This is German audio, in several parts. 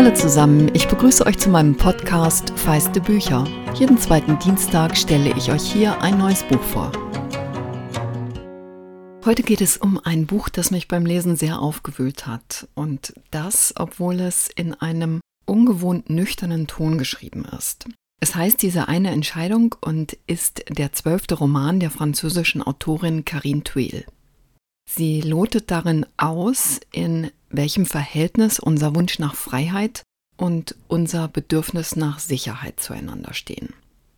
Hallo zusammen, ich begrüße euch zu meinem Podcast Feiste Bücher. Jeden zweiten Dienstag stelle ich euch hier ein neues Buch vor. Heute geht es um ein Buch, das mich beim Lesen sehr aufgewühlt hat. Und das, obwohl es in einem ungewohnt nüchternen Ton geschrieben ist. Es heißt diese eine Entscheidung und ist der zwölfte Roman der französischen Autorin Karine Thuil. Sie lotet darin aus, in welchem Verhältnis unser Wunsch nach Freiheit und unser Bedürfnis nach Sicherheit zueinander stehen.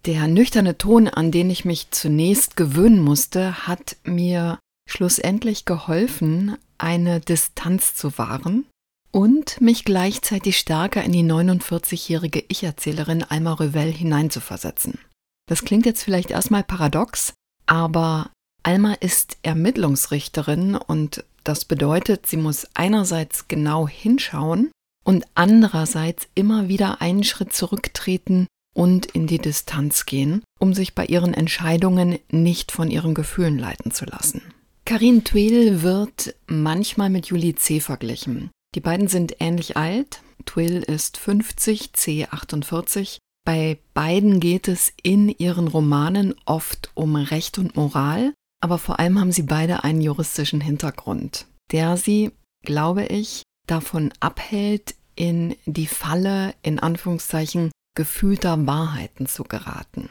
Der nüchterne Ton, an den ich mich zunächst gewöhnen musste, hat mir schlussendlich geholfen, eine Distanz zu wahren und mich gleichzeitig stärker in die 49-jährige Ich-Erzählerin Alma Revell hineinzuversetzen. Das klingt jetzt vielleicht erstmal paradox, aber Alma ist Ermittlungsrichterin und das bedeutet, sie muss einerseits genau hinschauen und andererseits immer wieder einen Schritt zurücktreten und in die Distanz gehen, um sich bei ihren Entscheidungen nicht von ihren Gefühlen leiten zu lassen. Karin Twill wird manchmal mit Julie C. verglichen. Die beiden sind ähnlich alt. Twill ist 50, C 48. Bei beiden geht es in ihren Romanen oft um Recht und Moral, aber vor allem haben sie beide einen juristischen Hintergrund, der sie, glaube ich, davon abhält, in die Falle, in Anführungszeichen, gefühlter Wahrheiten zu geraten.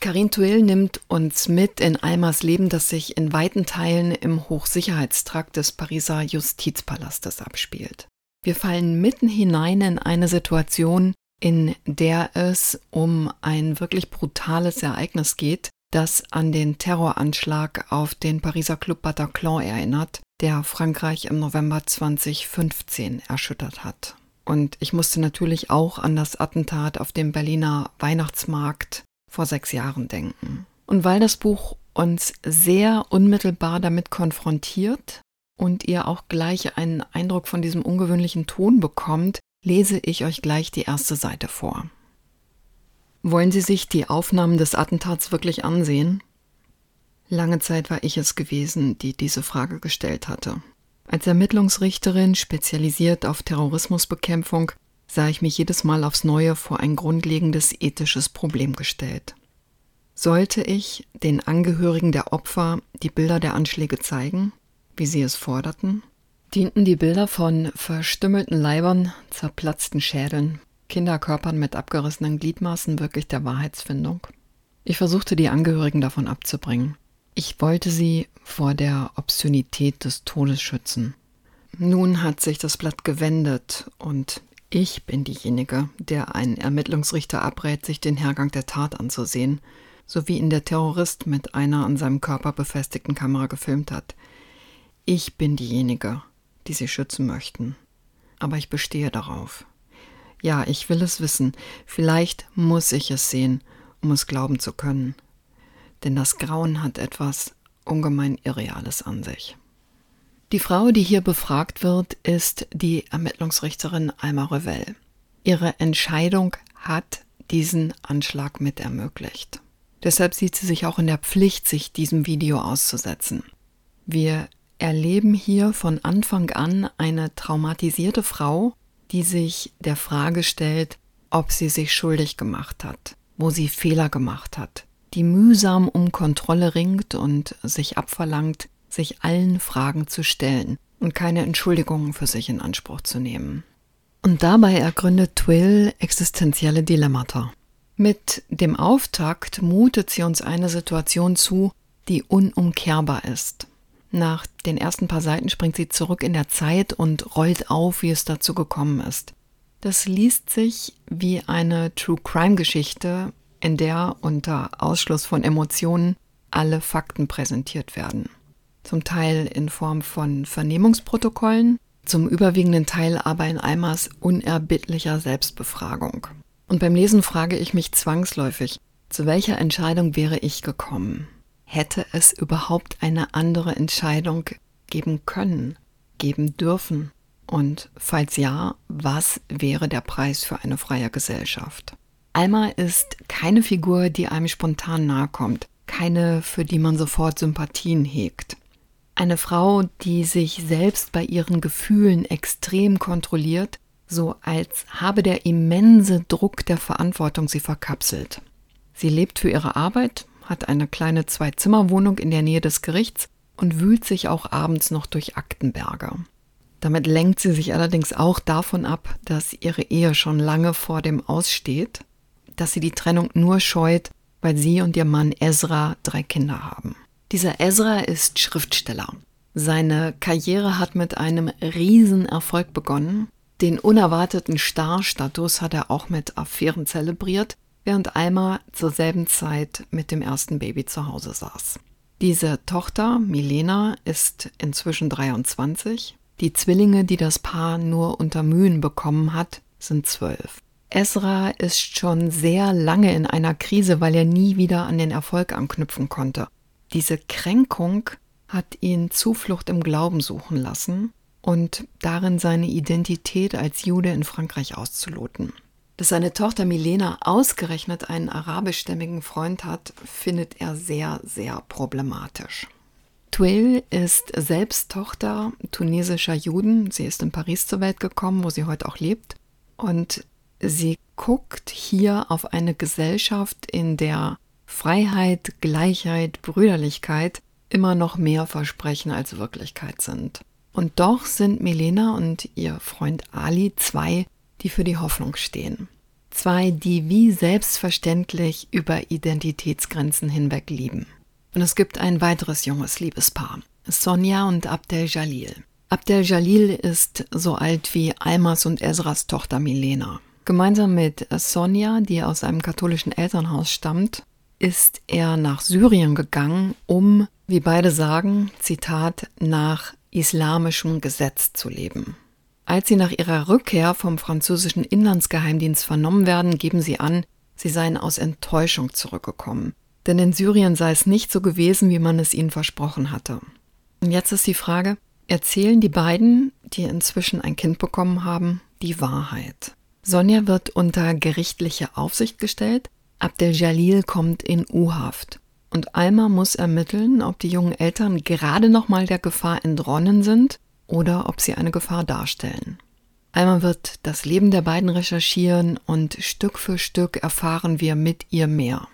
Karin Thuil nimmt uns mit in Almas Leben, das sich in weiten Teilen im Hochsicherheitstrakt des Pariser Justizpalastes abspielt. Wir fallen mitten hinein in eine Situation, in der es um ein wirklich brutales Ereignis geht, das an den Terroranschlag auf den Pariser Club Bataclan erinnert, der Frankreich im November 2015 erschüttert hat. Und ich musste natürlich auch an das Attentat auf dem Berliner Weihnachtsmarkt vor sechs Jahren denken. Und weil das Buch uns sehr unmittelbar damit konfrontiert und ihr auch gleich einen Eindruck von diesem ungewöhnlichen Ton bekommt, lese ich euch gleich die erste Seite vor. Wollen Sie sich die Aufnahmen des Attentats wirklich ansehen? Lange Zeit war ich es gewesen, die diese Frage gestellt hatte. Als Ermittlungsrichterin, spezialisiert auf Terrorismusbekämpfung, sah ich mich jedes Mal aufs Neue vor ein grundlegendes ethisches Problem gestellt. Sollte ich den Angehörigen der Opfer die Bilder der Anschläge zeigen, wie sie es forderten? Dienten die Bilder von verstümmelten Leibern, zerplatzten Schädeln, Kinderkörpern mit abgerissenen Gliedmaßen wirklich der Wahrheitsfindung? Ich versuchte die Angehörigen davon abzubringen. Ich wollte sie vor der Obszönität des Todes schützen. Nun hat sich das Blatt gewendet und ich bin diejenige, der einen Ermittlungsrichter abrät, sich den Hergang der Tat anzusehen, so wie ihn der Terrorist mit einer an seinem Körper befestigten Kamera gefilmt hat. Ich bin diejenige, die sie schützen möchten. Aber ich bestehe darauf. Ja, ich will es wissen. Vielleicht muss ich es sehen, um es glauben zu können. Denn das Grauen hat etwas ungemein Irreales an sich. Die Frau, die hier befragt wird, ist die Ermittlungsrichterin Alma Revell. Ihre Entscheidung hat diesen Anschlag mit ermöglicht. Deshalb sieht sie sich auch in der Pflicht, sich diesem Video auszusetzen. Wir erleben hier von Anfang an eine traumatisierte Frau, die sich der Frage stellt, ob sie sich schuldig gemacht hat, wo sie Fehler gemacht hat, die mühsam um Kontrolle ringt und sich abverlangt, sich allen Fragen zu stellen und keine Entschuldigungen für sich in Anspruch zu nehmen. Und dabei ergründet Twill existenzielle Dilemmata. Mit dem Auftakt mutet sie uns eine Situation zu, die unumkehrbar ist. Nach den ersten paar Seiten springt sie zurück in der Zeit und rollt auf, wie es dazu gekommen ist. Das liest sich wie eine True Crime Geschichte, in der unter Ausschluss von Emotionen alle Fakten präsentiert werden. Zum Teil in Form von Vernehmungsprotokollen, zum überwiegenden Teil aber in Almas unerbittlicher Selbstbefragung. Und beim Lesen frage ich mich zwangsläufig, zu welcher Entscheidung wäre ich gekommen? Hätte es überhaupt eine andere Entscheidung geben können, geben dürfen? Und falls ja, was wäre der Preis für eine freie Gesellschaft? Alma ist keine Figur, die einem spontan nahe kommt, keine, für die man sofort Sympathien hegt. Eine Frau, die sich selbst bei ihren Gefühlen extrem kontrolliert, so als habe der immense Druck der Verantwortung sie verkapselt. Sie lebt für ihre Arbeit, hat eine kleine Zwei-Zimmer-Wohnung in der Nähe des Gerichts und wühlt sich auch abends noch durch Aktenberge. Damit lenkt sie sich allerdings auch davon ab, dass ihre Ehe schon lange vor dem Aussteht, dass sie die Trennung nur scheut, weil sie und ihr Mann Ezra drei Kinder haben. Dieser Ezra ist Schriftsteller. Seine Karriere hat mit einem Riesenerfolg begonnen. Den unerwarteten Star-Status hat er auch mit Affären zelebriert, während Alma zur selben Zeit mit dem ersten Baby zu Hause saß. Diese Tochter, Milena, ist inzwischen 23. Die Zwillinge, die das Paar nur unter Mühen bekommen hat, sind zwölf. Esra ist schon sehr lange in einer Krise, weil er nie wieder an den Erfolg anknüpfen konnte. Diese Kränkung hat ihn Zuflucht im Glauben suchen lassen und darin seine Identität als Jude in Frankreich auszuloten. Dass seine Tochter Milena ausgerechnet einen arabischstämmigen Freund hat, findet er sehr, sehr problematisch. Twill ist selbst Tochter tunesischer Juden. Sie ist in Paris zur Welt gekommen, wo sie heute auch lebt. Und Sie guckt hier auf eine Gesellschaft, in der Freiheit, Gleichheit, Brüderlichkeit immer noch mehr Versprechen als Wirklichkeit sind. Und doch sind Milena und ihr Freund Ali zwei, die für die Hoffnung stehen. Zwei, die wie selbstverständlich über Identitätsgrenzen hinweg lieben. Und es gibt ein weiteres junges Liebespaar, Sonja und Abdel Jalil. Abdel Jalil ist so alt wie Almas und Ezras Tochter Milena. Gemeinsam mit Sonja, die aus einem katholischen Elternhaus stammt, ist er nach Syrien gegangen, um, wie beide sagen, Zitat, nach islamischem Gesetz zu leben. Als sie nach ihrer Rückkehr vom französischen Inlandsgeheimdienst vernommen werden, geben sie an, sie seien aus Enttäuschung zurückgekommen. Denn in Syrien sei es nicht so gewesen, wie man es ihnen versprochen hatte. Und jetzt ist die Frage, erzählen die beiden, die inzwischen ein Kind bekommen haben, die Wahrheit? Sonja wird unter gerichtliche Aufsicht gestellt, Abdel Jalil kommt in U-Haft und Alma muss ermitteln, ob die jungen Eltern gerade noch mal der Gefahr entronnen sind oder ob sie eine Gefahr darstellen. Alma wird das Leben der beiden recherchieren und Stück für Stück erfahren wir mit ihr mehr.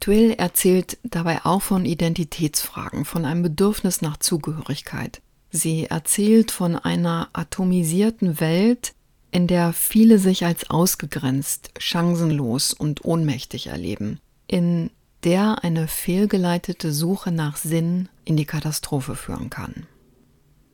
Twill erzählt dabei auch von Identitätsfragen, von einem Bedürfnis nach Zugehörigkeit. Sie erzählt von einer atomisierten Welt, in der viele sich als ausgegrenzt, chancenlos und ohnmächtig erleben, in der eine fehlgeleitete Suche nach Sinn in die Katastrophe führen kann.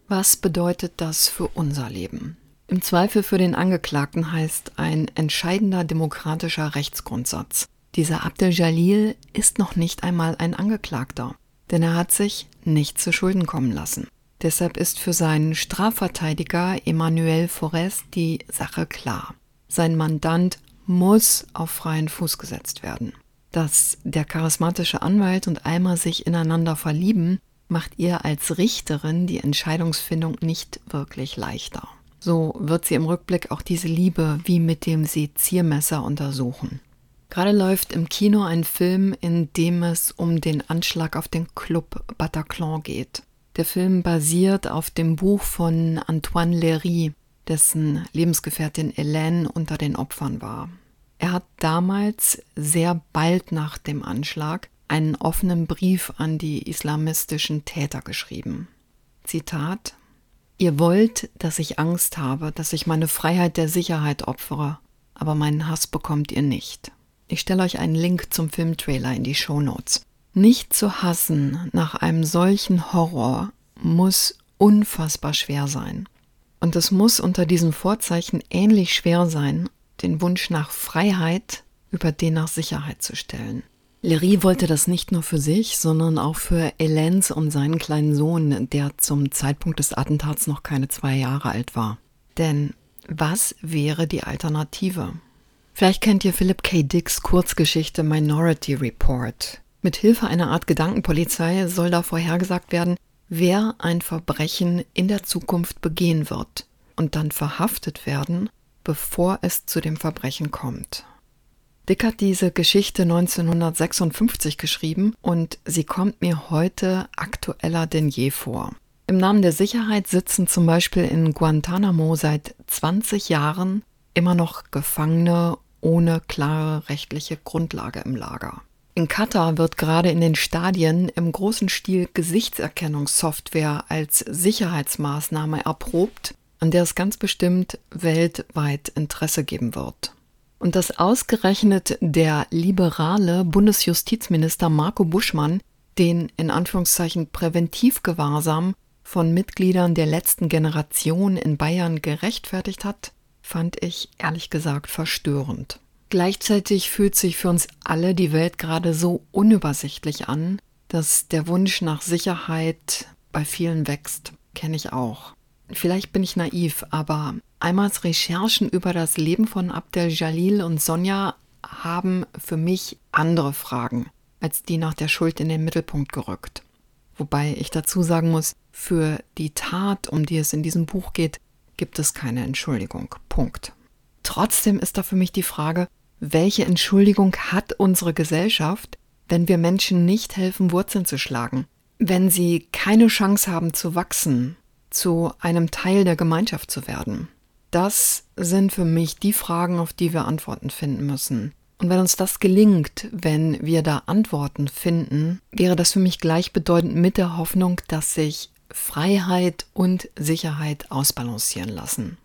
Was bedeutet das für unser Leben? Im Zweifel für den Angeklagten heißt ein entscheidender demokratischer Rechtsgrundsatz. Dieser Abdel Jalil ist noch nicht einmal ein Angeklagter, denn er hat sich nicht zu Schulden kommen lassen. Deshalb ist für seinen Strafverteidiger Emmanuel Forest die Sache klar. Sein Mandant muss auf freien Fuß gesetzt werden. Dass der charismatische Anwalt und Alma sich ineinander verlieben, macht ihr als Richterin die Entscheidungsfindung nicht wirklich leichter. So wird sie im Rückblick auch diese Liebe wie mit dem Seziermesser untersuchen. Gerade läuft im Kino ein Film, in dem es um den Anschlag auf den Club Bataclan geht. Der Film basiert auf dem Buch von Antoine Léry, dessen Lebensgefährtin Hélène unter den Opfern war. Er hat damals sehr bald nach dem Anschlag einen offenen Brief an die islamistischen Täter geschrieben. Zitat Ihr wollt, dass ich Angst habe, dass ich meine Freiheit der Sicherheit opfere, aber meinen Hass bekommt ihr nicht. Ich stelle euch einen Link zum Filmtrailer in die Show Notes. Nicht zu hassen nach einem solchen Horror muss unfassbar schwer sein. Und es muss unter diesen Vorzeichen ähnlich schwer sein, den Wunsch nach Freiheit über den nach Sicherheit zu stellen. Lery wollte das nicht nur für sich, sondern auch für Elens und seinen kleinen Sohn, der zum Zeitpunkt des Attentats noch keine zwei Jahre alt war. Denn was wäre die Alternative? Vielleicht kennt ihr Philip K. Dicks Kurzgeschichte Minority Report. Mit Hilfe einer Art Gedankenpolizei soll da vorhergesagt werden, wer ein Verbrechen in der Zukunft begehen wird und dann verhaftet werden, bevor es zu dem Verbrechen kommt. Dick hat diese Geschichte 1956 geschrieben und sie kommt mir heute aktueller denn je vor. Im Namen der Sicherheit sitzen zum Beispiel in Guantanamo seit 20 Jahren immer noch Gefangene ohne klare rechtliche Grundlage im Lager. In Katar wird gerade in den Stadien im großen Stil Gesichtserkennungssoftware als Sicherheitsmaßnahme erprobt, an der es ganz bestimmt weltweit Interesse geben wird. Und dass ausgerechnet der liberale Bundesjustizminister Marco Buschmann den in Anführungszeichen Präventivgewahrsam von Mitgliedern der letzten Generation in Bayern gerechtfertigt hat, fand ich ehrlich gesagt verstörend. Gleichzeitig fühlt sich für uns alle die Welt gerade so unübersichtlich an, dass der Wunsch nach Sicherheit bei vielen wächst. Kenne ich auch. Vielleicht bin ich naiv, aber Eimers Recherchen über das Leben von Abdel Jalil und Sonja haben für mich andere Fragen als die nach der Schuld in den Mittelpunkt gerückt. Wobei ich dazu sagen muss, für die Tat, um die es in diesem Buch geht, gibt es keine Entschuldigung. Punkt. Trotzdem ist da für mich die Frage, welche Entschuldigung hat unsere Gesellschaft, wenn wir Menschen nicht helfen, Wurzeln zu schlagen, wenn sie keine Chance haben zu wachsen, zu einem Teil der Gemeinschaft zu werden? Das sind für mich die Fragen, auf die wir Antworten finden müssen. Und wenn uns das gelingt, wenn wir da Antworten finden, wäre das für mich gleichbedeutend mit der Hoffnung, dass sich Freiheit und Sicherheit ausbalancieren lassen.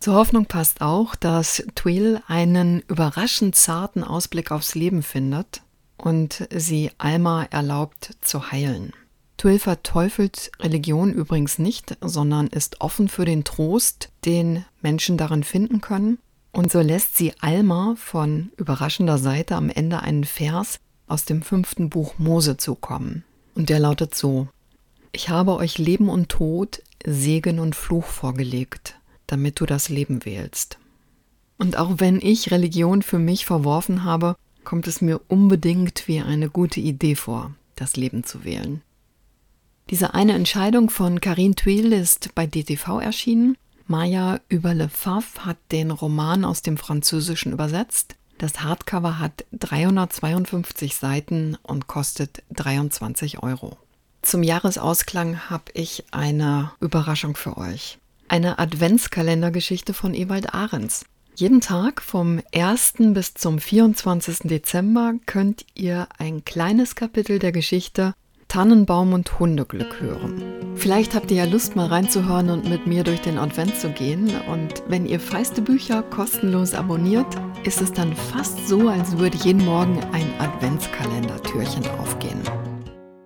Zur Hoffnung passt auch, dass Twill einen überraschend zarten Ausblick aufs Leben findet und sie Alma erlaubt zu heilen. Twill verteufelt Religion übrigens nicht, sondern ist offen für den Trost, den Menschen darin finden können und so lässt sie Alma von überraschender Seite am Ende einen Vers aus dem fünften Buch Mose zukommen. Und der lautet so, ich habe euch Leben und Tod, Segen und Fluch vorgelegt, damit du das Leben wählst. Und auch wenn ich Religion für mich verworfen habe, kommt es mir unbedingt wie eine gute Idee vor, das Leben zu wählen. Diese eine Entscheidung von Karin Thuil ist bei DTV erschienen Maya über Le Faf hat den Roman aus dem Französischen übersetzt. Das Hardcover hat 352 Seiten und kostet 23 Euro. Zum Jahresausklang habe ich eine Überraschung für euch. Eine Adventskalendergeschichte von Ewald Ahrens. Jeden Tag vom 1. bis zum 24. Dezember könnt ihr ein kleines Kapitel der Geschichte Tannenbaum und Hundeglück hören. Vielleicht habt ihr ja Lust mal reinzuhören und mit mir durch den Advent zu gehen. Und wenn ihr feiste Bücher kostenlos abonniert, ist es dann fast so, als würde jeden Morgen ein Adventskalender-Türchen aufgehen.